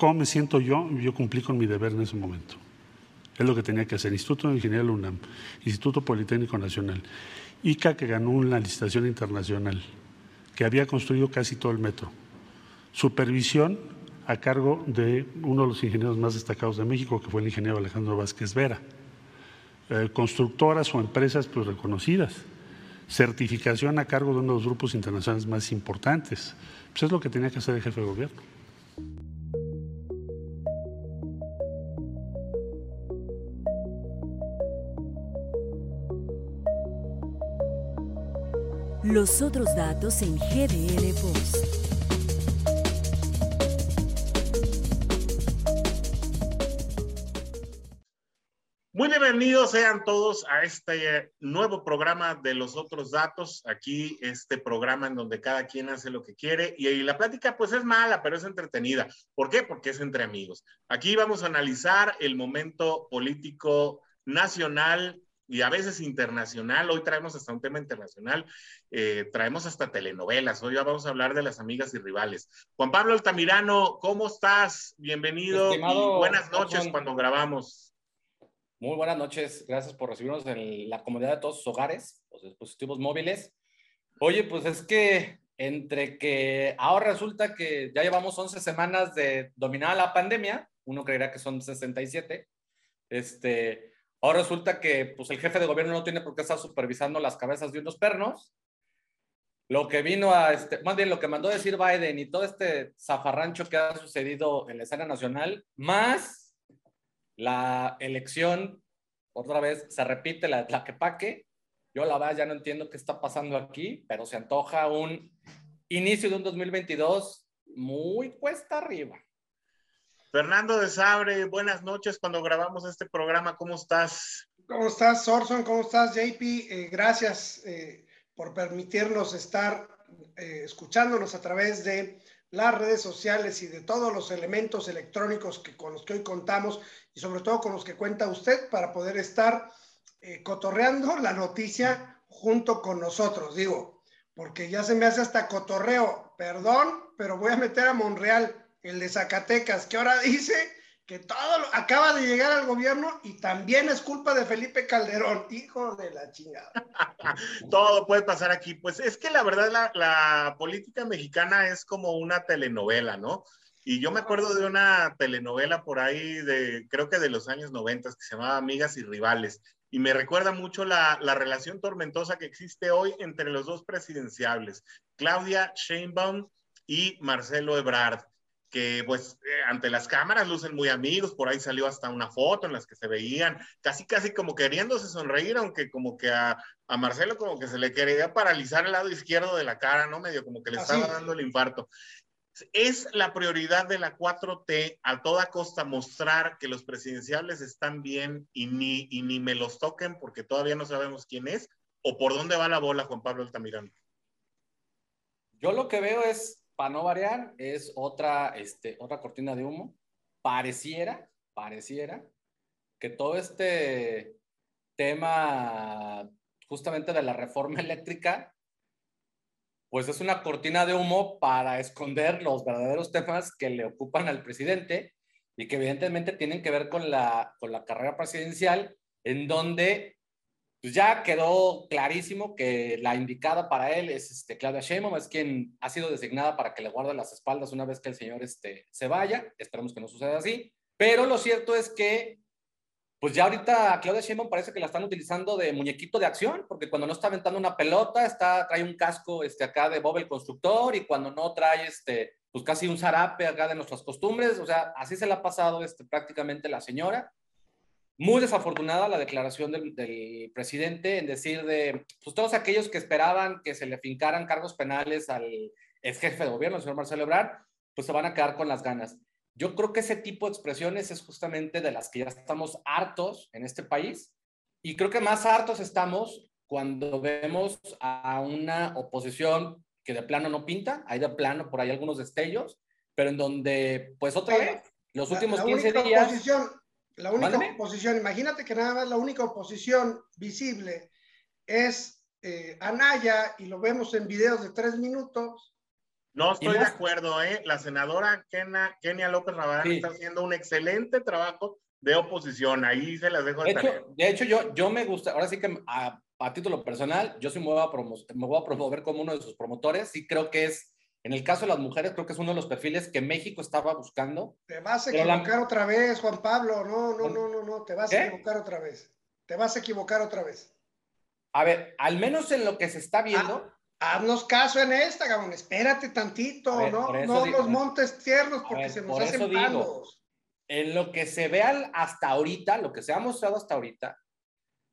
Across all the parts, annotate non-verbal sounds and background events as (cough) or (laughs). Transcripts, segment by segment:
¿Cómo me siento yo? Yo cumplí con mi deber en ese momento. Es lo que tenía que hacer. Instituto de Ingeniería de UNAM, Instituto Politécnico Nacional, ICA que ganó una licitación internacional, que había construido casi todo el metro. Supervisión a cargo de uno de los ingenieros más destacados de México, que fue el ingeniero Alejandro Vázquez Vera. Eh, constructoras o empresas pues, reconocidas. Certificación a cargo de uno de los grupos internacionales más importantes. Pues es lo que tenía que hacer el jefe de gobierno. Los otros datos en GDL Post. Muy bienvenidos sean todos a este nuevo programa de los otros datos. Aquí este programa en donde cada quien hace lo que quiere y, y la plática pues es mala, pero es entretenida. ¿Por qué? Porque es entre amigos. Aquí vamos a analizar el momento político nacional y a veces internacional. Hoy traemos hasta un tema internacional, eh, traemos hasta telenovelas. Hoy vamos a hablar de las amigas y rivales. Juan Pablo Altamirano, ¿cómo estás? Bienvenido y buenas noches cuando grabamos. Muy buenas noches, gracias por recibirnos en la comodidad de todos sus hogares, los dispositivos móviles. Oye, pues es que entre que ahora resulta que ya llevamos 11 semanas de dominar la pandemia, uno creerá que son 67, este, Ahora resulta que pues, el jefe de gobierno no tiene por qué estar supervisando las cabezas de unos pernos. Lo que vino a, este, lo que mandó decir Biden y todo este zafarrancho que ha sucedido en la escena nacional, más la elección, otra vez se repite la, la que paque. Yo la verdad ya no entiendo qué está pasando aquí, pero se antoja un inicio de un 2022 muy cuesta arriba. Fernando de Sabre, buenas noches cuando grabamos este programa, ¿cómo estás? ¿Cómo estás, Sorson? ¿Cómo estás, JP? Eh, gracias eh, por permitirnos estar eh, escuchándonos a través de las redes sociales y de todos los elementos electrónicos que, con los que hoy contamos y sobre todo con los que cuenta usted para poder estar cotorreando la noticia junto con nosotros. Digo, porque ya se me hace hasta cotorreo, perdón, pero voy a meter a Monreal el de Zacatecas, que ahora dice que todo acaba de llegar al gobierno y también es culpa de Felipe Calderón, hijo de la chingada. (laughs) todo puede pasar aquí. Pues es que la verdad la, la, política mexicana es como una telenovela, ¿no? Y yo me acuerdo de una telenovela por ahí de, creo que de los años 90 que se llamaba Amigas y Rivales. Y me recuerda mucho la, la relación tormentosa que existe hoy entre los dos presidenciables, Claudia Sheinbaum y Marcelo Ebrard que pues eh, ante las cámaras lucen muy amigos, por ahí salió hasta una foto en las que se veían casi casi como queriéndose sonreír, aunque como que a, a Marcelo como que se le quería paralizar el lado izquierdo de la cara, ¿no? Medio como que le estaba dando el infarto. Es la prioridad de la 4T a toda costa mostrar que los presidenciales están bien y ni, y ni me los toquen porque todavía no sabemos quién es o por dónde va la bola Juan Pablo Altamirano. Yo lo que veo es para no variar, es otra, este, otra cortina de humo. Pareciera, pareciera que todo este tema justamente de la reforma (laughs) eléctrica, pues es una cortina de humo para esconder los verdaderos temas que le ocupan al presidente y que evidentemente tienen que ver con la, con la carrera presidencial, en donde pues ya quedó clarísimo que la indicada para él es este, Claudia Sheinbaum, es quien ha sido designada para que le guarde las espaldas una vez que el señor este, se vaya. Esperemos que no suceda así. Pero lo cierto es que, pues ya ahorita a Claudia Sheinbaum parece que la están utilizando de muñequito de acción, porque cuando no está aventando una pelota, está, trae un casco este, acá de Bob el constructor, y cuando no trae este, pues casi un zarape acá de nuestras costumbres. O sea, así se le ha pasado este, prácticamente la señora. Muy desafortunada la declaración del, presidente en decir de, pues todos aquellos que esperaban que se le fincaran cargos penales al ex jefe de gobierno, el señor Marcelo Ebrard, pues se van a quedar con las ganas. Yo creo que ese tipo de expresiones es justamente de las que ya estamos hartos en este país y creo que más hartos estamos cuando vemos a una oposición que de plano no pinta, hay de plano por ahí algunos destellos, pero en donde, pues otra vez, los últimos 15 días... La única oposición, imagínate que nada más la única oposición visible es eh, Anaya y lo vemos en videos de tres minutos. No estoy de acuerdo, ¿eh? La senadora Kenia, López Rabadán está haciendo un excelente trabajo de oposición. Ahí se las dejo de, de hecho, de hecho, yo, yo me gusta, ahora sí que a, título personal, yo sí me voy, a me voy a promover como uno de sus promotores. Sí creo que es, en el caso de las mujeres, creo que es uno de los perfiles que México estaba buscando. Te vas a equivocar otra vez, Juan Pablo. No, no, no, no, no, te vas a equivocar otra vez. Te vas a equivocar otra vez. A ver, al menos en lo que se está viendo. Ah, haznos caso en esta, Gabón. Espérate tantito, ¿no? No los montes tiernos porque se nos hacen palos. En lo que se vea hasta ahorita, lo que se ha mostrado hasta ahorita,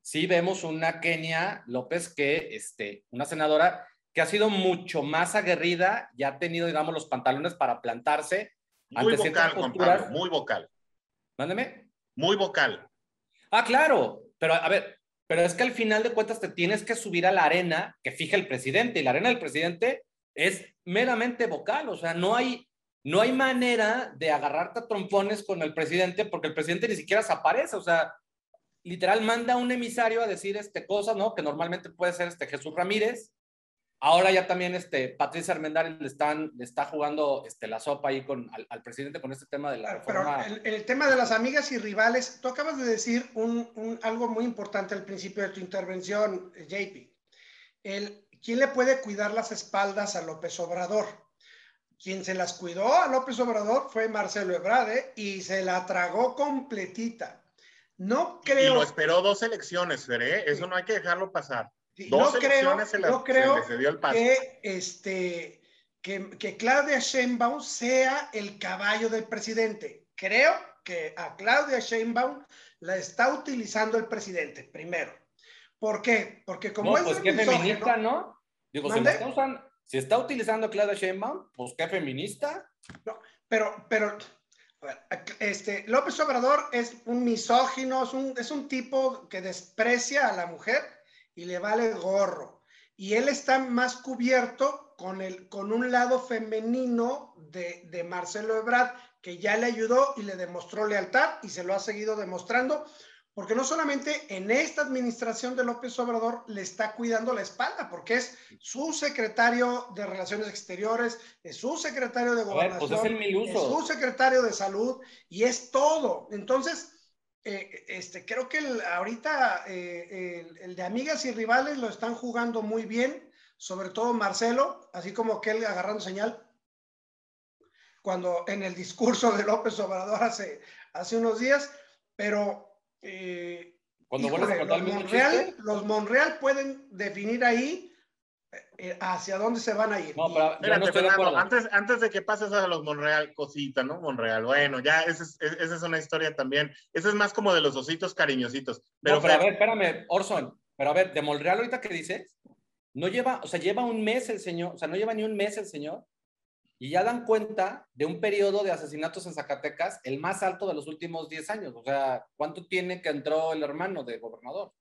sí vemos una Kenia López que, este, una senadora que ha sido mucho más aguerrida y ha tenido, digamos, los pantalones para plantarse. Muy vocal, Juan Pablo, muy vocal. Mándeme. Muy vocal. Ah, claro, pero a ver, pero es que al final de cuentas te tienes que subir a la arena que fija el presidente y la arena del presidente es meramente vocal, o sea, no hay, no hay manera de agarrarte a trompones con el presidente porque el presidente ni siquiera se aparece, o sea, literal manda un emisario a decir este cosa, ¿no? Que normalmente puede ser este Jesús Ramírez, Ahora ya también este, Patricia Armendáriz le, están, le está jugando este, la sopa ahí con, al, presidente con este tema de la reforma. Pero el, el, tema de las amigas y rivales, tú acabas de decir un, un, algo muy importante al principio de tu intervención, JP. El, ¿Quién le puede cuidar las espaldas a López Obrador? Quien se las cuidó a López Obrador fue Marcelo Ebrade y se la tragó completita. No creo. Y lo esperó dos elecciones, Feré. Eso no hay que dejarlo pasar no creo, creo que, este, que, que, Claudia Sheinbaum sea el caballo del presidente. Creo que a Claudia Sheinbaum la está utilizando el presidente, primero. ¿Por qué? Porque como no, pues qué feminista, ¿no? Digo, si está, usando, si está, utilizando a Claudia Sheinbaum, pues qué feminista. No, pero, pero, este, López Obrador es un misógino, es un, es un tipo que desprecia a la mujer y le vale gorro. Y él está más cubierto con, el, con un lado femenino de, de Marcelo Ebrard, que ya le ayudó y le demostró lealtad y se lo ha seguido demostrando, porque no solamente en esta administración de López Obrador le está cuidando la espalda, porque es su secretario de Relaciones Exteriores, es su secretario de pues Gobernación, es, es, su secretario de Salud y es todo. Entonces, eh, este, creo que ahorita eh, el, de amigas y rivales lo están jugando muy bien, sobre todo Marcelo, así como que él agarrando señal. Cuando en el discurso de López Obrador hace, hace unos días, pero eh, cuando los, Monreal, los Monreal pueden definir ahí hacia dónde se van a ir. No, pero Espérate, antes, antes de que pases a los Monreal, cosita, ¿no? Monreal, bueno, ya esa es, esa es una historia también. Esa es más como de los ositos cariñositos. Pero, pero a ver, espérame, Orson, pero a ver, de Monreal ahorita que dices, no lleva, o sea, lleva un mes el señor, o sea, no lleva ni un mes el señor, y ya dan cuenta de un periodo de asesinatos en Zacatecas, el más alto de los últimos 10 años. O sea, ¿cuánto tiene que entró el hermano de gobernador?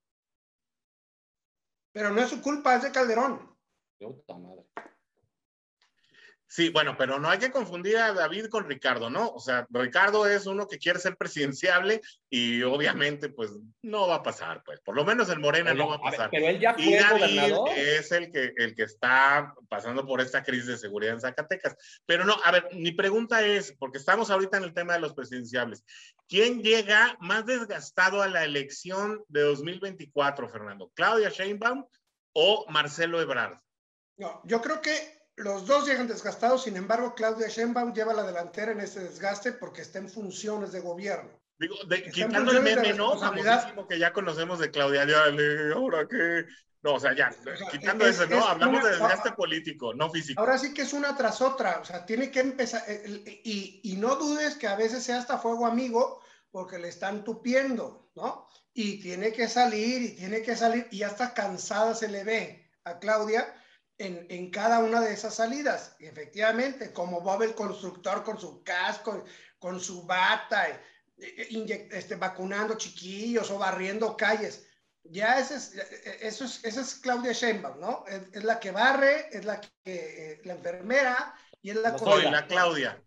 Pero no es su culpa, es de Calderón. Sí, bueno, pero no hay que confundir a David con Ricardo, ¿no? O sea, Ricardo es uno que quiere ser presidenciable y obviamente, pues, no va a pasar, pues. Por lo menos en Morena no va a pasar. pero él ya fue y David es el que, el que está pasando por esta crisis de seguridad en Zacatecas. Pero no, a ver, mi pregunta es, porque estamos ahorita en el tema de los presidenciables, ¿quién llega más desgastado a la elección de 2024, Fernando? ¿Claudia Sheinbaum o Marcelo Ebrard? No, yo creo que los dos llegan desgastados, sin embargo, Claudia Sheinbaum lleva la delantera en ese desgaste porque está en funciones de gobierno. Digo, quitando el meme, ¿no? Famosísimo que ya conocemos de Claudia, ya, ahora que... No, o sea, ya, quitando eso, ¿no? Hablamos de desgaste político, no físico. Ahora sí que es una tras otra, o sea, tiene que empezar, y, y no dudes que a veces sea hasta fuego amigo, porque le están tupiendo, ¿no? Y tiene que salir, y tiene que salir, y hasta cansada se le ve a Claudia, en, cada una de esas salidas. efectivamente, como Bob el constructor con su casco, con su bata, eh, eh, este, vacunando chiquillos o barriendo calles. Ya ese es, eh, eso es, esa es Claudia Sheinbaum, ¿no? Es, la que barre, es la que, la enfermera y es la... Soy la Claudia.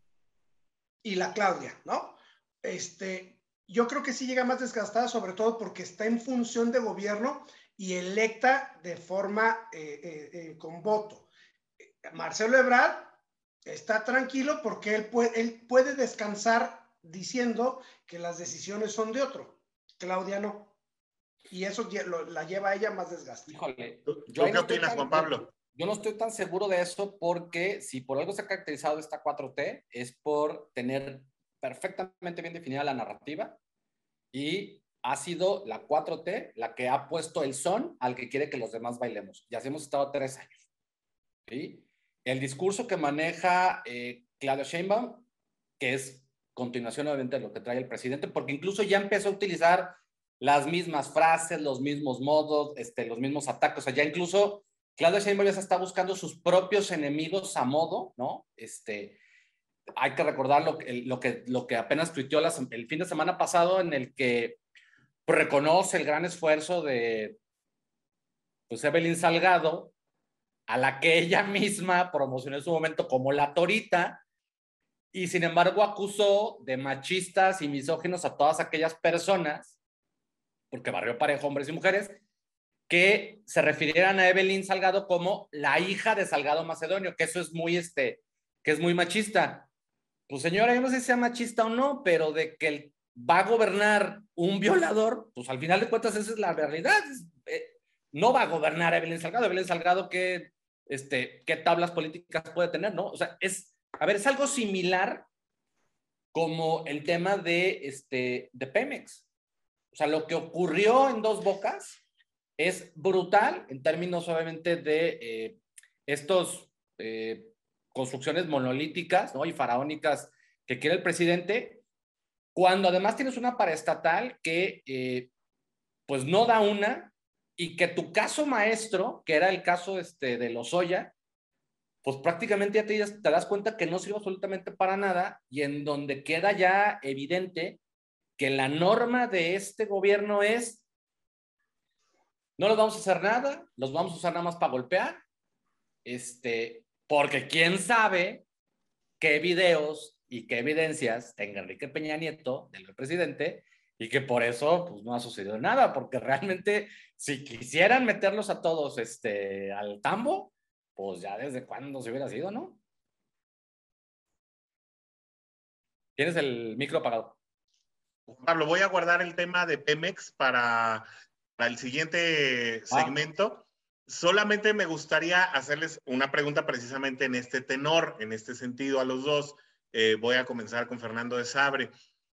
Y la Claudia, ¿no? Este, yo creo que sí llega más desgastada, sobre todo porque está en función de gobierno y electa de forma eh, eh, eh, con voto. Marcelo Ebrard Está tranquilo porque él puede, él puede descansar diciendo que las decisiones son de otro. Claudia no. Y eso la lleva a ella más desgaste. Híjole. qué opinas, Juan Pablo? Yo no estoy tan seguro de eso porque si por algo se ha caracterizado esta 4T es por tener perfectamente bien definida la narrativa y ha sido la 4T la que ha puesto el son al que quiere que los demás bailemos. Y hemos estado tres años. ¿sí? El discurso que maneja eh, Claudia Sheinbaum, que es continuación obviamente de lo que trae el presidente, porque incluso ya empezó a utilizar las mismas frases, los mismos modos, este, los mismos ataques. O sea, ya incluso Claudia Sheinbaum ya se está buscando sus propios enemigos a modo, ¿no? Este, hay que recordar lo, lo, que, lo que apenas tuiteó el fin de semana pasado en el que reconoce el gran esfuerzo de pues, Evelyn Salgado, a la que ella misma promocionó en su momento como la torita, y sin embargo acusó de machistas y misóginos a todas aquellas personas, porque barrió parejo hombres y mujeres, que se refirieran a Evelyn Salgado como la hija de Salgado Macedonio, que eso es muy, este, que es muy machista. Pues señora, yo no sé si sea machista o no, pero de que el va a gobernar un violador, pues al final de cuentas esa es la realidad. Eh, no va a gobernar Evelyn Salgado. Evelyn Salgado, ¿qué, este, ¿qué tablas políticas puede tener? ¿no? O sea, es, a ver, es algo similar como el tema de, este, de Pemex. O sea, lo que ocurrió en Dos Bocas es brutal en términos obviamente de eh, estos eh, construcciones monolíticas ¿no? y faraónicas que quiere el presidente, cuando además tienes una paraestatal que eh, pues no da una y que tu caso maestro, que era el caso este, de Lozoya, pues prácticamente ya te, te das cuenta que no sirve absolutamente para nada y en donde queda ya evidente que la norma de este gobierno es no los vamos a hacer nada, los vamos a usar nada más para golpear, este, porque quién sabe qué videos y qué evidencias tenga Enrique Peña Nieto, del presidente, y que por eso pues, no ha sucedido nada, porque (laughs) realmente si quisieran meterlos a todos este, al tambo, pues ya desde cuándo se hubiera sido, ¿no? Tienes el micro apagado. Pablo, voy a guardar el tema de Pemex para, para el siguiente ah. segmento. Solamente me gustaría hacerles una pregunta precisamente en este tenor, en este sentido a los dos. Eh, voy a comenzar con Fernando de Sabre.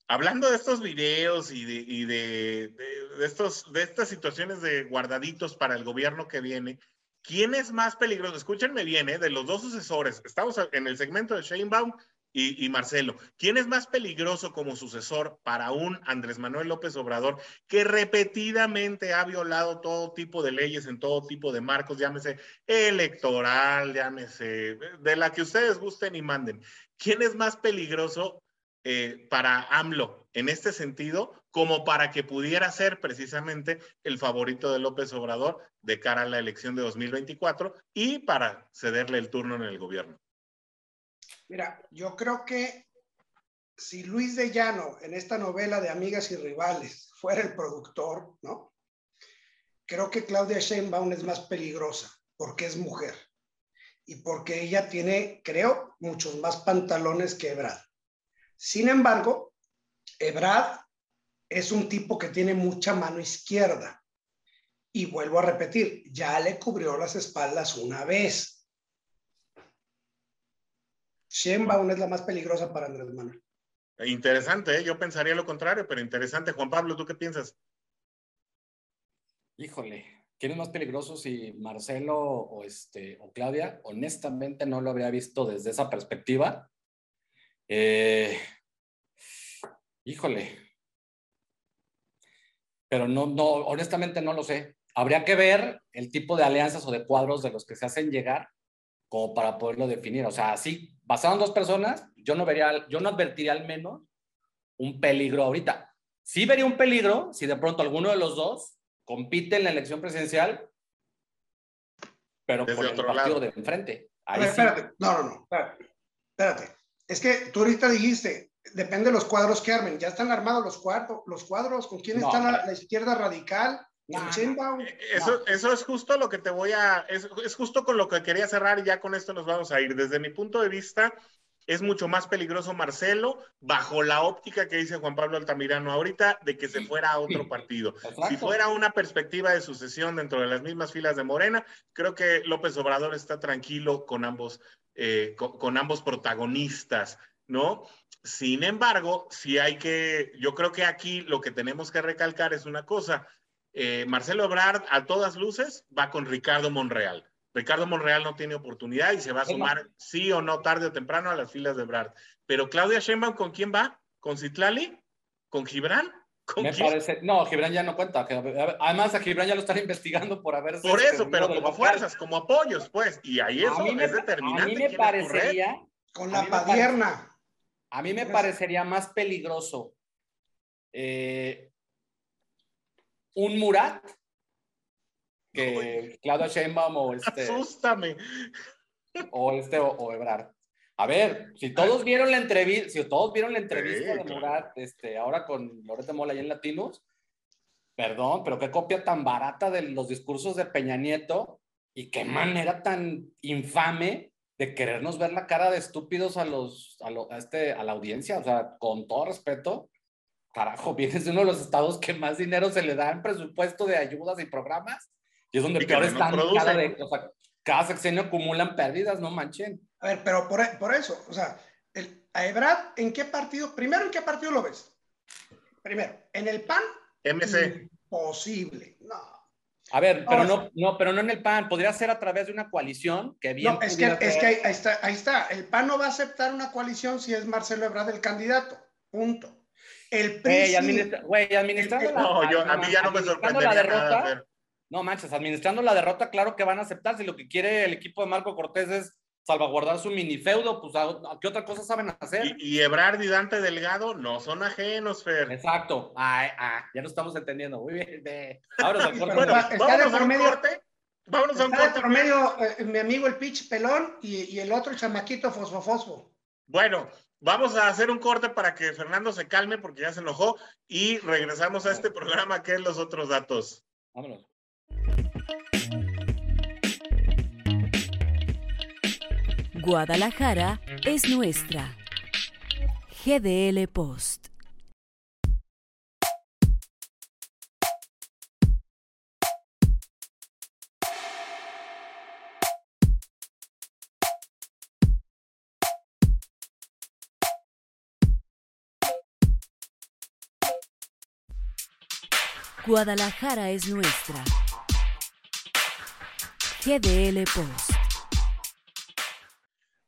Hablando de estos videos y, de, estos, de estas situaciones de guardaditos para el gobierno que viene, ¿quién es más peligroso? Escúchenme bien, ¿eh? de los dos sucesores, estamos en el segmento de Sheinbaum y, Marcelo, ¿quién es más peligroso como sucesor para un Andrés Manuel López Obrador que repetidamente ha violado todo tipo de leyes en todo tipo de marcos, llámese electoral, llámese de la que ustedes gusten y manden? ¿quién es más peligroso eh, para AMLO en este sentido, como para que pudiera ser precisamente el favorito de López Obrador de cara a la elección de 2024 y para cederle el turno en el gobierno? Mira, yo creo que si Luis de Llano en esta novela de Amigas y Rivales fuera el productor, ¿no? Creo que Claudia Sheinbaum es más peligrosa porque es mujer y porque ella tiene, creo, muchos más pantalones que Ebrad. Sin embargo, Ebrad es un tipo que tiene mucha mano izquierda. Y vuelvo a repetir, ya le cubrió las espaldas una vez. Sheinbaum es la más peligrosa para Andrés Manuel. Interesante, ¿eh? yo pensaría lo contrario, pero interesante. Juan Pablo, ¿tú qué piensas? Híjole, ¿Quién es más peligroso si Marcelo o, este, o Claudia? Honestamente no lo habría visto desde esa perspectiva. Eh, híjole. Pero no, no, honestamente no lo sé. Habría que ver el tipo de alianzas o de cuadros de los que se hacen llegar como para poderlo definir. O sea, si pasaron dos personas, yo no vería, yo no advertiría al menos un peligro ahorita. Sí vería un peligro si de pronto alguno de los dos compite en la elección presidencial, pero por el partido de enfrente. espérate, no, no, no, espérate. Es que tú ahorita dijiste, depende de los cuadros que armen. Ya están armados los cuadros, los cuadros. ¿Con quién está la, izquierda radical? Eso, eso es justo lo que te voy a, es, es justo con lo que quería cerrar y ya con esto nos vamos a ir. Desde mi punto de vista, es mucho más peligroso Marcelo bajo la óptica que dice Juan Pablo Altamirano ahorita de que se fuera a otro partido. Si fuera una perspectiva de sucesión dentro de las mismas filas de Morena, creo que López Obrador está tranquilo con ambos, eh, con, ambos protagonistas, ¿no? Sin embargo, si hay que, yo creo que aquí lo que tenemos que recalcar es una cosa. Eh, Marcelo Ebrard, a todas luces, va con Ricardo Monreal. Ricardo Monreal no tiene oportunidad y se va a sumar sí o no tarde o temprano a las filas de Brad. Pero Claudia Sheinbaum, ¿con quién va? ¿Con Citlali? ¿Con Gibran? ¿Con Me parece, no, Gibran ya no cuenta. Además, a Gibran ya lo están (laughs) investigando por haber. Por eso, pero como fuerzas, como apoyos, pues. Y ahí eso es determinante. A mí me parecería. Con la padierna. A mí me parecería más peligroso eh, un Murat que Claudia Sheinbaum o este. Asústame. O este o, Ebrard. A ver, si todos vieron la entrevista, si todos vieron la entrevista de Murat, este, ahora con Loreto Mola y en Latinos, perdón, pero qué copia tan barata de los discursos de Peña Nieto y qué manera tan infame de querernos ver la cara de estúpidos a los a, este a la audiencia, o sea, con todo respeto, carajo, (laughs) vienes de uno de los estados que más dinero se le da en presupuesto de ayudas y programas y es donde peor están. Cada, de, o sea, cada sexenio acumulan pérdidas, no manchen. A ver, pero por, por eso, o sea, el, a Ebrad, ¿en qué partido? Primero, ¿en qué partido lo ves? Primero, ¿en el PAN? MC. Imposible, no. A ver, pero no, no, pero no en el PAN, podría ser a través de una coalición que bien. No, es que, es que ahí, está, ahí está. El PAN no va a aceptar una coalición si es Marcelo Ebrard el candidato. Punto. El PRI. Güey, administrando la, No, yo, a mí ya no me sorprende. La derrota, no manches, administrando la derrota, claro que van a aceptar. Si lo que quiere el equipo de Marco Cortés es salvaguardar su mini feudo, pues ¿a, qué otra cosa saben hacer? Y, y Ebrard y Dante Delgado no son ajenos, Fer. Exacto. Ay, ah, ya no estamos entendiendo. Muy bien. Vámonos al (laughs) corte. Bueno, vámonos a un corte. Vámonos a un corte. por medio eh, mi amigo el pitch pelón y, y el otro chamaquito fosfofosfo. Bueno, Vamos a hacer un corte para que Fernando se calme porque ya se enojó y regresamos a este programa que es los otros datos. Vámonos. Guadalajara es nuestra. GDL Post. Guadalajara es nuestra. GDL Post.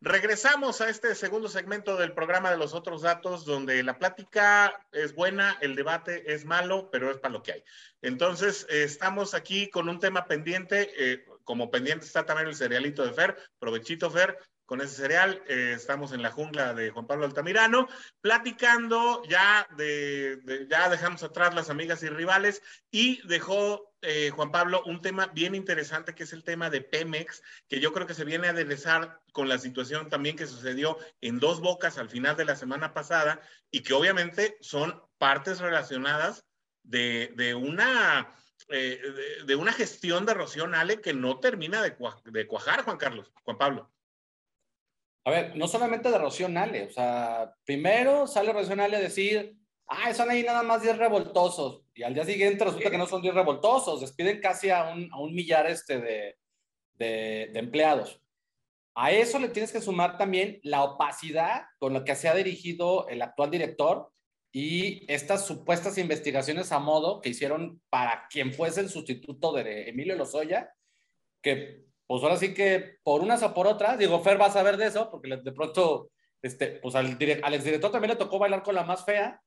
Regresamos a este segundo segmento del programa de los otros datos, donde la plática es buena, el debate es malo, pero es para lo que hay. Entonces, eh, estamos aquí con un tema pendiente, eh, como pendiente está también el cerealito de Fer, provechito Fer, con ese cereal. Eh, estamos en la jungla de Juan Pablo Altamirano, platicando ya de, ya dejamos atrás las amigas y rivales y dejó eh, Juan Pablo un tema bien interesante que es el tema de Pemex, que yo creo que se viene a aderezar con la situación también que sucedió en dos bocas al final de la semana pasada y que obviamente son partes relacionadas de, una... Eh, de, una gestión de Rocío Ale que no termina de, de cuajar, Juan Carlos, Juan Pablo. A ver, no solamente de Rocío o sea, primero sale Rocío Nale a decir, ah, son ahí nada más 10 revoltosos, y al día siguiente resulta que no son 10 revoltosos, despiden casi a un, millar este de, de, empleados. A eso le tienes que sumar también la opacidad con la que se ha dirigido el actual director y estas supuestas investigaciones a modo que hicieron para quien fuese el sustituto de Emilio Lozoya, que pues ahora sí que por unas o por otras, digo, Fer va a saber de eso, porque de pronto, este, pues al, al exdirector también le tocó bailar con la más fea,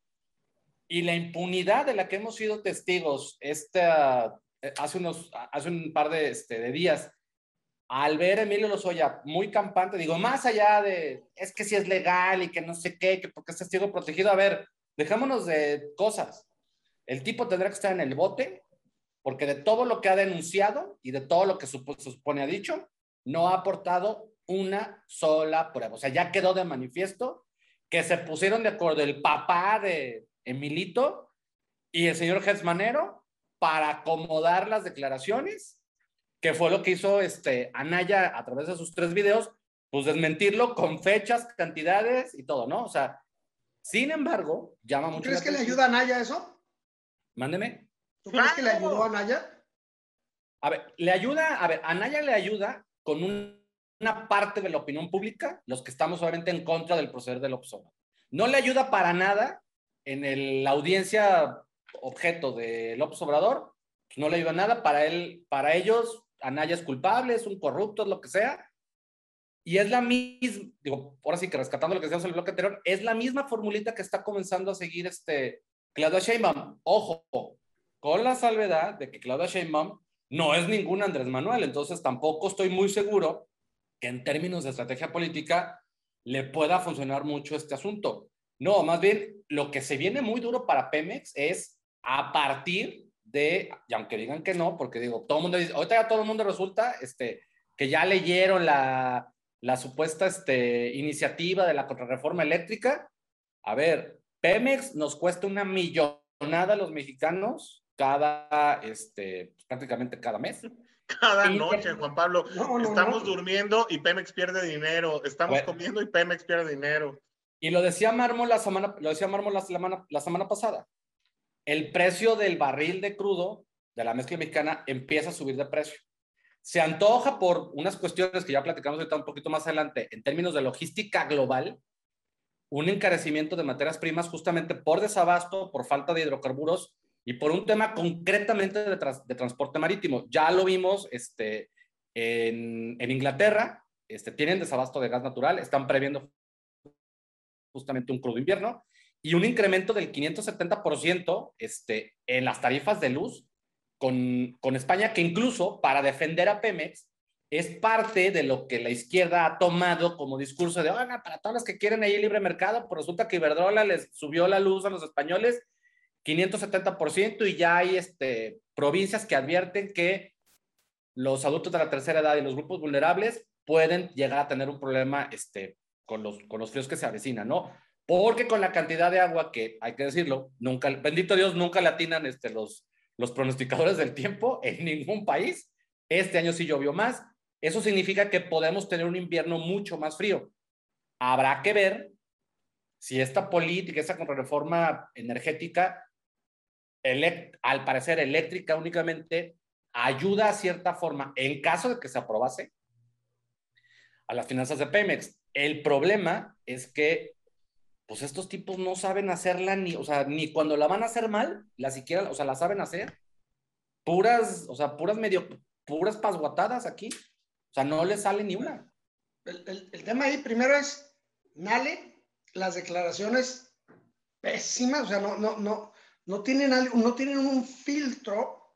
y la impunidad de la que hemos sido testigos esta, eh, hace, unos, hace un par de, este, de días, al ver a Emilio Lozoya muy campante, digo, más allá de, es que si es legal y que no sé qué, que porque es testigo protegido, a ver, dejémonos de cosas. El tipo tendrá que estar en el bote porque de todo lo que ha denunciado y de todo lo que se supone ha dicho, no ha aportado una sola prueba. O sea, ya quedó de manifiesto que se pusieron de acuerdo el papá de Emilito y el señor Gesmanero para acomodar las declaraciones, que fue lo que hizo este Anaya a través de sus tres videos, pues desmentirlo con fechas, cantidades y todo, ¿no? O sea, sin embargo, llama mucho. ¿Tú crees que le ayuda a Anaya eso? Mándeme. ¿Tú crees que le ayudó a Anaya? A ver, le ayuda, a ver, a Anaya le ayuda con una parte de la opinión pública, los que estamos obviamente en contra del proceder del Observador. No le ayuda para nada en la audiencia objeto del López Obrador, no le ayuda nada. Para él, para ellos, Anaya es culpable, es un corrupto, es lo que sea. Y es la misma, digo, ahora sí que rescatando lo que decíamos en el bloque anterior, es la misma formulita que está comenzando a seguir este Claudia Sheinbaum. Ojo, con la salvedad de que Claudia Sheinbaum no es ningún Andrés Manuel, entonces tampoco estoy muy seguro que en términos de estrategia política le pueda funcionar mucho este asunto. No, más bien lo que se viene muy duro para Pemex es a partir de, y aunque digan que no, porque digo, todo el mundo dice, ahorita ya todo el mundo resulta este, que ya leyeron la, la supuesta este, iniciativa de la contrarreforma eléctrica. A ver, Pemex nos cuesta una millonada a los mexicanos cada, este, prácticamente cada mes. Cada noche, Juan Pablo. estamos durmiendo y Pemex pierde dinero. Estamos comiendo y Pemex pierde dinero. Y lo decía Mármol la semana, lo decía Mármol la semana, la semana pasada. El precio del barril de crudo de la mezcla mexicana empieza a subir de precio. Se antoja por unas cuestiones que ya platicamos ahorita un poquito más adelante en términos de logística global, un encarecimiento de materias primas justamente por desabasto, por falta de hidrocarburos y por un tema concretamente de, de transporte marítimo. Ya lo vimos este, en, en Inglaterra, este, tienen desabasto de gas natural, están previendo justamente un crudo invierno, y un incremento del 570% este, en las tarifas de luz con, con España, que incluso para defender a Pemex es parte de lo que la izquierda ha tomado como discurso de, oiga, para todos los que quieren ahí libre mercado, pues resulta que Iberdrola les subió la luz a los españoles 570% y ya hay este, provincias que advierten que los adultos de la tercera edad y los grupos vulnerables pueden llegar a tener un problema este, con los, con los fríos que se avecinan, ¿no? Porque con la cantidad de agua que, hay que decirlo, nunca, bendito Dios, nunca le atinan este, los, los pronosticadores del tiempo (laughs) en ningún país. Este año sí llovió más. Eso significa que podemos tener un invierno mucho más frío. Habrá que ver si esta política, esta contrarreforma energética, al parecer eléctrica únicamente, ayuda a cierta forma, en caso de que se aprobase, a las finanzas de Pemex. El problema es que, pues estos tipos no saben hacerla ni, o sea, ni cuando la van a hacer mal, la siquiera, o sea, la saben hacer. Puras, o sea, puras medio, puras pasguatadas aquí. O sea, no le sale ni una. El, el, tema ahí primero es, Nale, las declaraciones pésimas, o sea, no, no, no, no tienen, no tienen un filtro.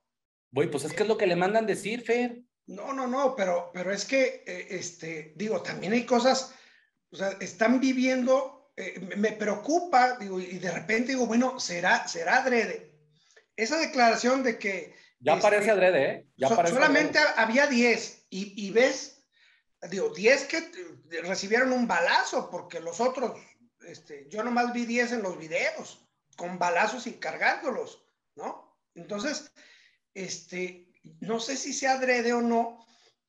Voy, pues es que es lo que le mandan decir, Fer. No, no, no, pero, pero es que, eh, este, digo, también hay cosas, o sea, están viviendo, eh, me preocupa, digo, y de repente digo, bueno, será, será adrede. Esa declaración de que... Ya este, parece adrede, ¿eh? Ya solamente había 10 y, y, ves, digo, 10 que recibieron un balazo, porque los otros, este, yo nomás vi 10 en los videos, con balazos y cargándolos, ¿no? Entonces, este, no sé si sea adrede o no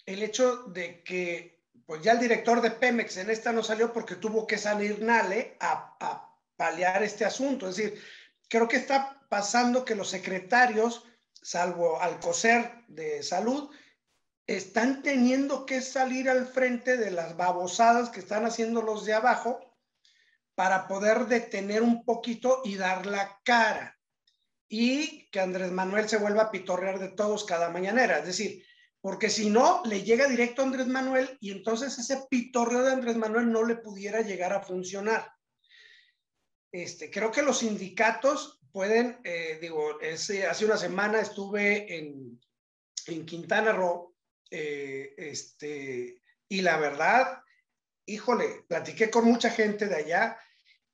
el hecho de que pues ya el director de Pemex en esta no salió porque tuvo que salir Nale a, a paliar este asunto. Es decir, creo que está pasando que los secretarios, salvo Alcocer de Salud, están teniendo que salir al frente de las babosadas que están haciendo los de abajo para poder detener un poquito y dar la cara. Y que Andrés Manuel se vuelva a pitorrear de todos cada mañanera. Es decir, porque si no, le llega directo a Andrés Manuel y entonces ese pitorreo de Andrés Manuel no le pudiera llegar a funcionar. Este, creo que los sindicatos pueden, eh, digo, hace una semana estuve en, en Quintana Roo, eh, este, y la verdad, híjole, platiqué con mucha gente de allá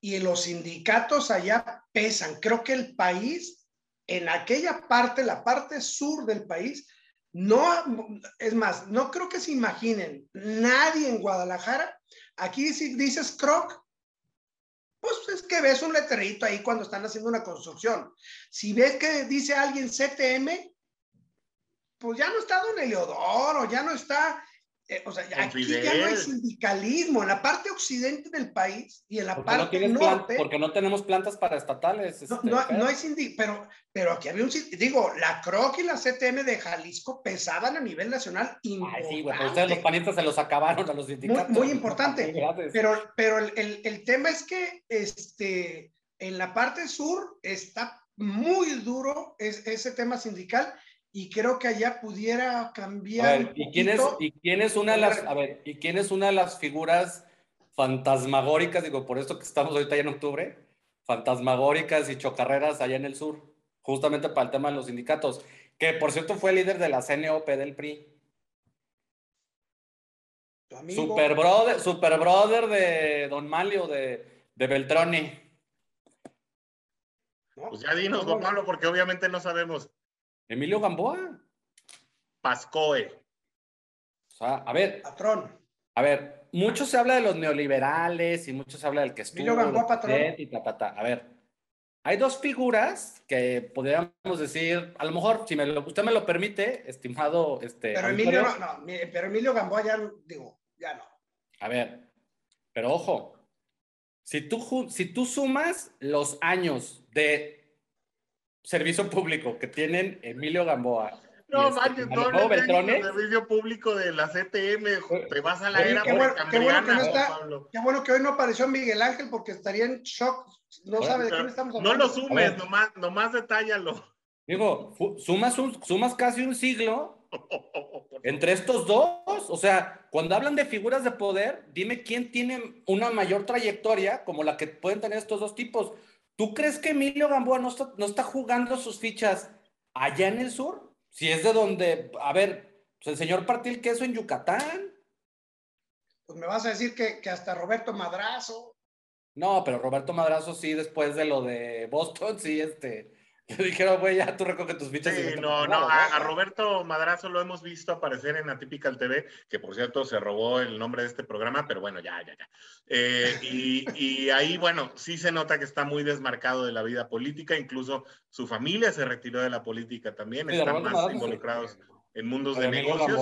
y los sindicatos allá pesan. Creo que el país, en aquella parte, la parte sur del país, no, es más, no creo que se imaginen nadie en Guadalajara. Aquí si dices croc, Pues es que ves un letrerito ahí cuando están haciendo una construcción. Si ves que dice alguien CTM, pues ya no está Don Eleodoro, ya no está eh, o sea, aquí ya no hay sindicalismo. En la parte occidente del país y en la parte norte. porque no tenemos plantas para estatales. no, este, no, hay sindicato, pero, pero aquí había un. Digo, la CROC y la CTM de Jalisco pesaban a nivel nacional. Ay, sí, güey, ustedes los panistas se los acabaron a los sindicatos. Muy, importante. pero pero el, el, el, tema es que este, en la parte sur está muy duro ese tema sindical y creo que allá pudiera cambiar. ¿y, quién es, ¿y quién es una de las, a ver, ¿y quién es una de las figuras fantasmagóricas, digo, por esto que estamos ahorita ya en octubre, fantasmagóricas y chocarreras allá en el sur, justamente para el tema de los sindicatos, que por cierto fue líder de la CNOP del PRI. Super brother, super brother de Don Malio, de, de Beltroni. Pues ya dinos, Don Malo, porque obviamente no sabemos. Emilio Gamboa. Pascoe. O sea, a ver. Patrón. A ver, mucho se habla de los neoliberales y mucho se habla del que estuvo. Emilio Gamboa, patrón. Y A ver, hay dos figuras que podríamos decir, a lo mejor, si me usted me lo permite, estimado. Este, pero, Emilio, no, no, pero Emilio Gamboa ya, digo, ya no. A ver, pero ojo, si tú, si tú sumas los años de servicio público que tienen Emilio Gamboa. No, este, Mario, no el servicio público de la CTM, te vas a la era qué bueno, qué bueno, que no está, qué bueno que hoy no apareció Miguel Ángel porque estaría en shock. No sabe de quién estamos hablando. No lo sumes, nomás, nomás detállalo. Digo, sumas, un, sumas casi un siglo entre estos dos. O sea, cuando hablan de figuras de poder, dime quién tiene una mayor trayectoria como la que pueden tener estos dos tipos. ¿Tú crees que Emilio Gamboa no está, jugando sus fichas allá en el sur? Si es de donde, a ver, pues el señor partió el queso en Yucatán. Pues me vas a decir que, que hasta Roberto Madrazo. No, pero Roberto Madrazo sí, después de lo de Boston, sí, este, (laughs) le dijeron, güey, ya tú recoge tus fichas. Sí, no, no, a, Roberto Madrazo lo hemos visto aparecer en Atypical TV, que por cierto se robó el nombre de este programa, pero bueno, ya, ya, ya. Eh, y, ahí, bueno, sí se nota que está muy desmarcado de la vida política, incluso su familia se retiró de la política también, están más involucrados en mundos de negocios.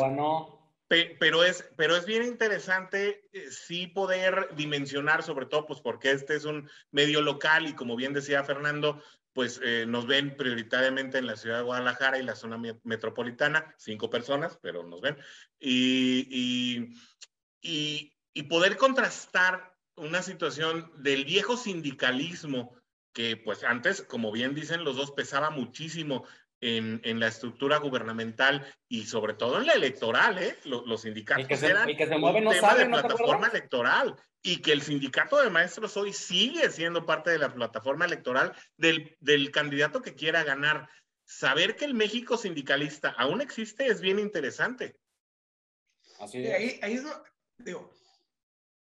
pero es, pero es bien interesante eh, sí poder dimensionar, sobre todo, pues porque este es un medio local y como bien decía Fernando, pues eh, nos ven prioritariamente en la ciudad de Guadalajara y la zona metropolitana, cinco personas, pero nos ven, y, y, y, poder contrastar una situación del viejo sindicalismo que pues antes, como bien dicen los dos, pesaba muchísimo en, en, la estructura gubernamental y sobre todo en la electoral, ¿eh? Los, sindicatos que se, eran que se mueve, un tema de plataforma electoral y que el sindicato de maestros hoy sigue siendo parte de la plataforma electoral del, del candidato que quiera ganar. Saber que el México sindicalista aún existe es bien interesante. Así es. Ahí, ahí digo,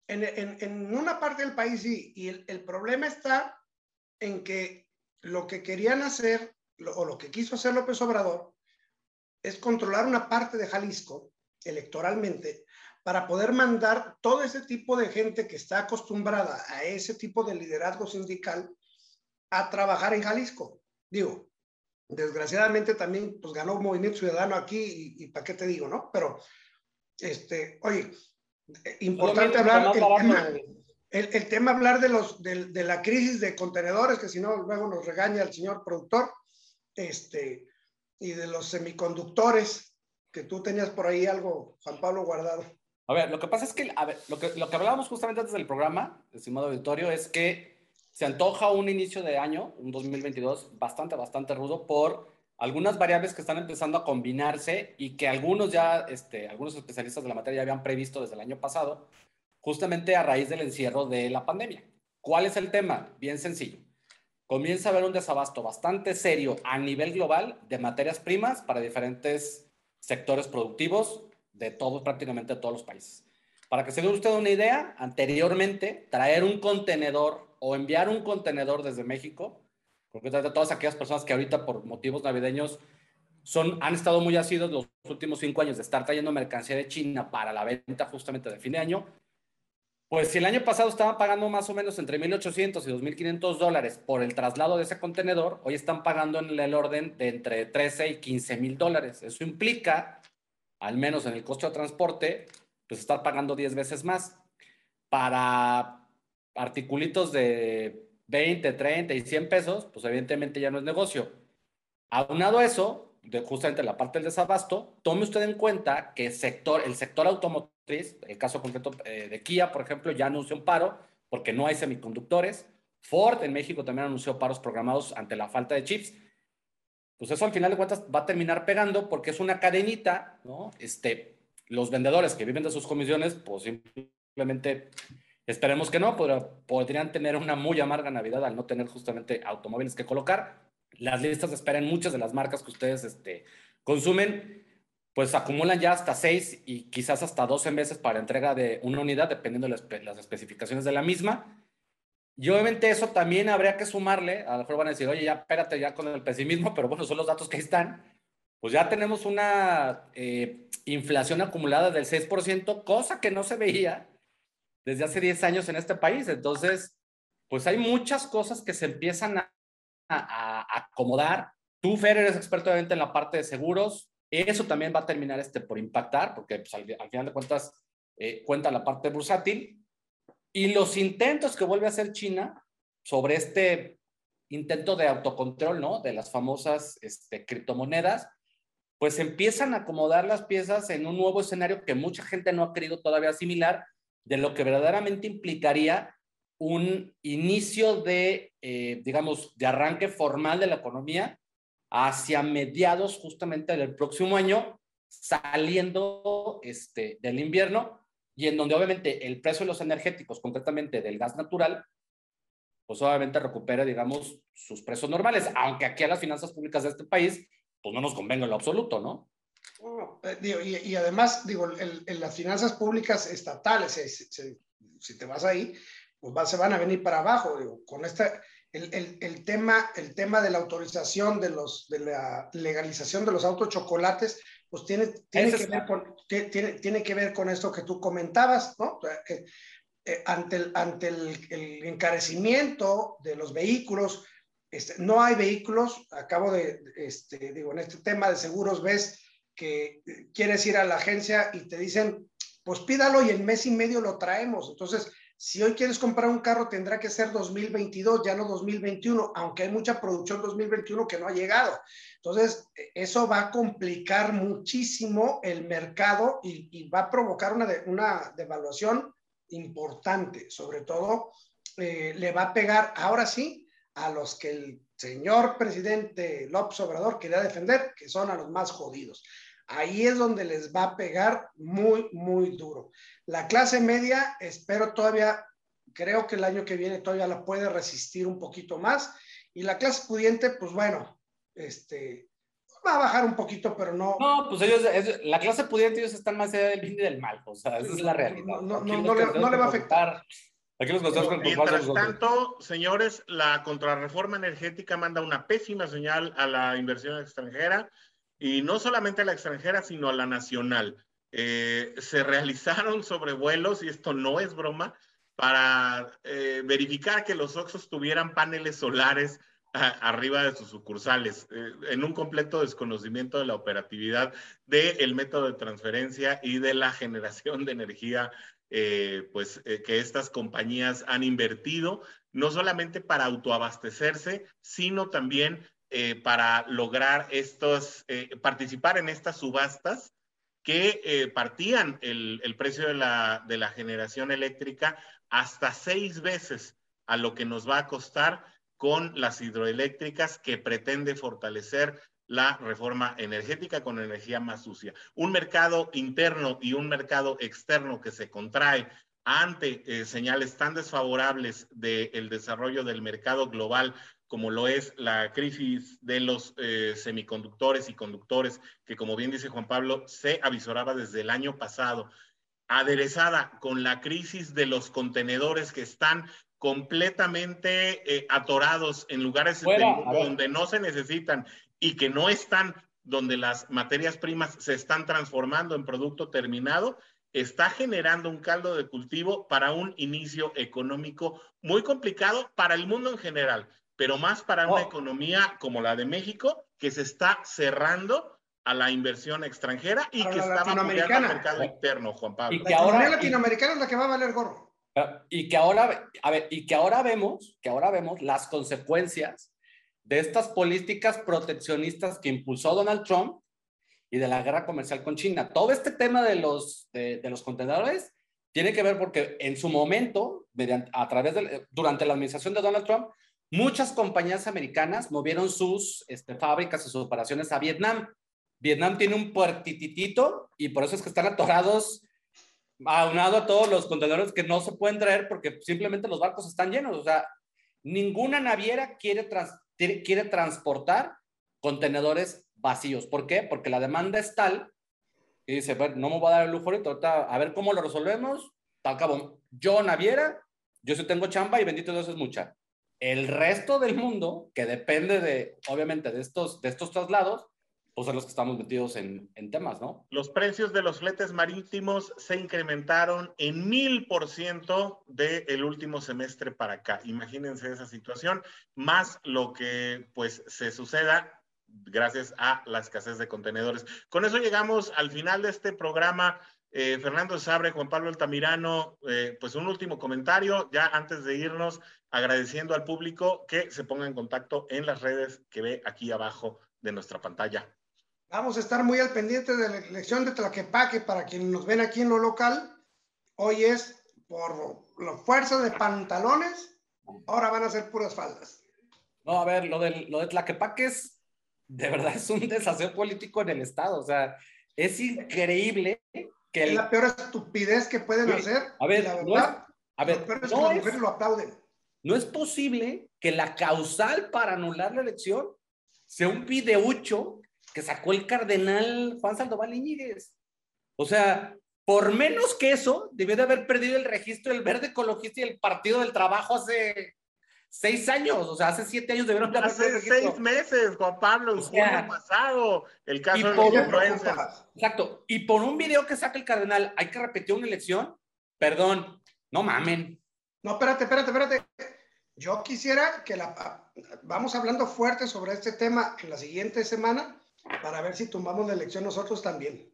en, en, en, una parte del país sí, y el, el, problema está en que lo que querían hacer, o lo que quiso hacer López Obrador, es controlar una parte de Jalisco electoralmente para poder mandar todo ese tipo de gente que está acostumbrada a ese tipo de liderazgo sindical a trabajar en Jalisco. Digo, desgraciadamente también pues ganó Movimiento Ciudadano aquí y, para qué te digo, ¿no? Pero, este, oye, importante hablar el tema, hablar de, los, de, de, la crisis de contenedores, que si no luego nos regaña el señor productor, este, y de los semiconductores, que tú tenías por ahí algo, Juan Pablo, guardado. A ver, lo que pasa es que, a ver, lo que, lo que hablábamos justamente antes del programa, estimado auditorio, es que se antoja un inicio de año, un 2022, bastante, bastante rudo por algunas variables que están empezando a combinarse y que algunos ya, este, algunos especialistas de la materia ya habían previsto desde el año pasado, justamente a raíz del encierro de la pandemia. ¿Cuál es el tema? Bien sencillo. Comienza a haber un desabasto bastante serio a nivel global de materias primas para diferentes sectores productivos, de todos, prácticamente todos los países. Para que se dé usted una idea, anteriormente, traer un contenedor o enviar un contenedor desde México, porque todas aquellas personas que ahorita por motivos navideños son, han estado muy ácidos los últimos cinco años de estar trayendo mercancía de China para la venta justamente de fin de año, Pues si el año pasado estaban pagando más o menos entre 1.800 y 2.500 dólares por el traslado de ese contenedor, hoy están pagando en el orden de entre 13 y 15 mil dólares. Eso implica, al menos en el costo de transporte, pues estar pagando 10 veces más. Para articulitos de 20, 30 y 100 pesos, pues evidentemente ya no es negocio. Aunado eso, de justamente la parte del desabasto, tome usted en cuenta que el sector, el sector el caso concreto eh, de Kia, por ejemplo, ya anunció un paro porque no hay semiconductores. Ford en México también anunció paros programados ante la falta de chips. Pues eso al final de cuentas va a terminar pegando porque es una cadenita, ¿no? Este, los vendedores que viven de sus comisiones, pues simplemente esperemos que no, pero podrían tener una muy amarga Navidad al no tener justamente automóviles que colocar las listas de espera en muchas de las marcas que ustedes este, consumen, pues acumulan ya hasta seis y quizás hasta 12 meses para entrega de una unidad, dependiendo de las, especificaciones de la misma. Y obviamente eso también habría que sumarle, a lo mejor van a decir, oye, ya espérate ya con el pesimismo, (laughs) pero bueno, son los datos que están. Pues ya tenemos una eh, inflación acumulada del 6%, cosa que no se veía desde hace 10 años en este país. Entonces, pues hay muchas cosas que se empiezan a, a, acomodar. Tú, Fer, eres experto obviamente en la parte de seguros. Eso también va a terminar este, por impactar, porque pues, al, final de cuentas eh, cuenta la parte bursátil. Y los intentos que vuelve a hacer China sobre este intento de autocontrol, ¿no? De las famosas este, criptomonedas, pues empiezan a acomodar las piezas en un nuevo escenario que mucha gente no ha querido todavía asimilar, de lo que verdaderamente implicaría un inicio de, eh, digamos, de arranque formal de la economía hacia mediados justamente del próximo año, saliendo este, del invierno y en donde obviamente el precio de los energéticos, concretamente del gas natural, pues obviamente recupera, digamos, sus precios normales, aunque aquí a las finanzas públicas de este país, pues no nos convenga en lo absoluto, ¿no? Eh, y, además, digo, en, las finanzas públicas estatales, si te vas ahí, pues se van a venir para abajo. Digo, con esta, el, el, tema, el tema de la autorización de, los, de la legalización de los autos chocolates, pues tiene, tiene, que ver con, tiene, tiene que ver con esto que tú comentabas, ¿no? Eh, eh, ante el, ante el, el, encarecimiento de los vehículos, este, no hay vehículos, acabo de, este, digo, en este tema de seguros ves que quieres ir a la agencia y te dicen, pues pídalo y en mes y medio lo traemos. Entonces, si hoy quieres comprar un carro, tendrá que ser 2022, ya no 2021, aunque hay mucha producción 2021 que no ha llegado. Entonces, eso va a complicar muchísimo el mercado y, va a provocar una, una devaluación importante. Sobre todo, eh, le va a pegar, ahora sí, a los que el señor presidente López Obrador quería defender, que son a los más jodidos. Ahí es donde les va a pegar muy, muy duro. La clase media, espero todavía, creo que el año que viene todavía la puede resistir un poquito más. Y la clase pudiente, pues bueno, este, va a bajar un poquito, pero no. No, pues ellos, la clase pudiente, ellos están más allá del bien y del mal. O sea, esa es la realidad. No, no, no, le, no le, va a afectar. Aquí los con Mientras tanto, señores, la contrarreforma energética manda una pésima señal a la inversión extranjera y no solamente a la extranjera, sino a la nacional. Eh, se realizaron sobrevuelos, y esto no es broma, para eh, verificar que los Oxos tuvieran paneles solares arriba de sus sucursales, eh, en un completo desconocimiento de la operatividad del método de transferencia y de la generación de energía pues, que estas compañías han invertido, no solamente para autoabastecerse, sino también eh, para lograr estos, eh, participar en estas subastas que eh, partían el, precio de la generación eléctrica hasta seis veces a lo que nos va a costar con las hidroeléctricas que pretende fortalecer la reforma energética con energía más sucia. Un mercado interno y un mercado externo que se contrae ante señales tan desfavorables del desarrollo del mercado global como lo es la crisis de los eh, semiconductores y conductores, que como bien dice Juan Pablo, se avisoraba desde el año pasado, aderezada con la crisis de los contenedores que están completamente eh, atorados en lugares donde no se necesitan y que no están donde las materias primas se están transformando en producto terminado, está generando un caldo de cultivo para un inicio económico muy complicado para el mundo en general, pero más para una Oh. economía como la de México, que se está cerrando a la inversión extranjera y Para que la está vapuleando al mercado interno, Juan Pablo. Y La que ahora- economía latinoamericana es la que va a valer gorro. Y que ahora, a ver, y que ahora vemos, que ahora vemos las consecuencias de estas políticas proteccionistas que impulsó Donald Trump y de la guerra comercial con China. Todo este tema de los, de, de los contenedores tiene que ver porque en su momento, mediante, a través de, durante la administración de Donald Trump, muchas compañías americanas movieron sus este, fábricas y sus operaciones a Vietnam. Vietnam tiene un puertititito y por eso es que están atorados aunado a todos los contenedores que no se pueden traer porque simplemente los barcos están llenos. O sea, ninguna naviera quiere, trans- quiere, transportar contenedores vacíos. ¿Por qué? Porque la demanda es tal y dice, bueno, no me voy a dar el lujo ahorita, a ver cómo lo resolvemos. Al cabo, yo naviera, yo sí tengo chamba y bendito Dios es mucha. El resto del mundo, que depende de, obviamente, de estos, de estos traslados, pues son los que estamos metidos en, temas, ¿no? Los precios de los fletes marítimos se incrementaron en mil por ciento del último semestre para acá. Imagínense esa situación, más lo que pues se suceda gracias a la escasez de contenedores. Con eso llegamos al final de este programa. Eh, Fernando Sabre, Juan Pablo Altamirano, eh, pues un último comentario, ya antes de irnos, agradeciendo al público que se ponga en contacto en las redes que ve aquí abajo de nuestra pantalla. Vamos a estar muy al pendiente de la elección de Tlaquepaque para quienes nos ven aquí en lo local. Hoy es por la fuerza de pantalones, ahora van a ser puras faldas. No, a ver, lo, del, lo de Tlaquepaque es, de verdad, es un desaseo político en el Estado. O sea, es increíble que... Es El, la peor estupidez que pueden hacer. a ver, la no verdad, a ver, lo peor es que no las es, mujeres lo aplauden. no es posible que la causal para anular la elección sea un videucho que sacó el cardenal Juan Sandoval Iñiguez. O sea, por menos que eso, debió de haber perdido el registro del Verde Ecologista y el Partido del Trabajo hace seis años. O sea, hace siete años debieron de haber Hace seis meses, Juan Pablo, en O sea, junio pasado, el caso de por los influencers. Exacto. Y por un video que saca el cardenal, hay que repetir una elección. Perdón, no mamen. No, espérate, espérate, espérate. Yo quisiera que la vamos hablando fuerte sobre este tema en la siguiente semana para ver si tumbamos la elección nosotros también.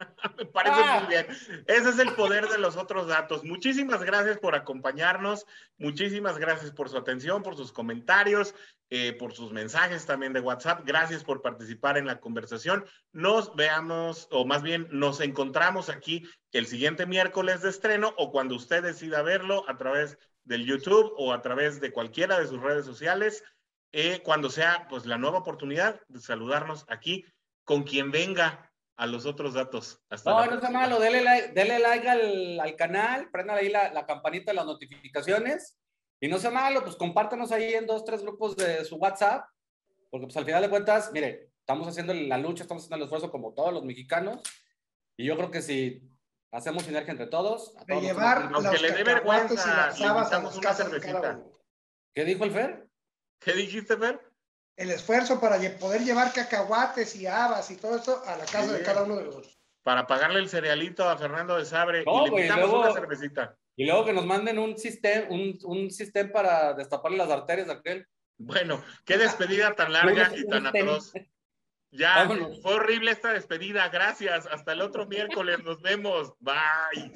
(laughs) Me parece Ah. muy bien. Ese es el poder de los otros datos. Muchísimas gracias por acompañarnos. Muchísimas gracias por su atención, por sus comentarios, eh, por sus mensajes también de WhatsApp. Gracias por participar en la conversación. Nos veamos, o más bien nos encontramos aquí el siguiente miércoles de estreno o cuando usted decida verlo a través del YouTube o a través de cualquiera de sus redes sociales, eh, cuando sea pues la nueva oportunidad de saludarnos aquí con quien venga a los otros datos. Hasta No, no sea próxima. malo, dele like, dele like al, al canal, prendan ahí la, la campanita de las notificaciones. Y no sea malo, pues compártanos ahí en dos, tres grupos de su WhatsApp, porque pues al final de cuentas, mire, estamos haciendo la lucha, estamos haciendo el esfuerzo como todos los mexicanos. Y yo creo que si hacemos sinergia entre todos, a De todos nos llevar a- Aunque los le dé vergüenza, le una de cervecita. ¿Qué dijo el Fer? ¿Qué dijiste, Fer? El esfuerzo para poder llevar cacahuates y habas y todo esto a la casa de cada uno de nosotros. Para pagarle el cerealito a Fernando de Sabre No, y le invitamos luego- una cervecita. Y luego que nos manden un sistema, un, un sistema para destaparle las arterias a aquel. Bueno, qué despedida tan larga y tan atroz. Ya, Vámonos. fue horrible esta despedida. Gracias. Hasta el otro miércoles. Nos vemos. Bye.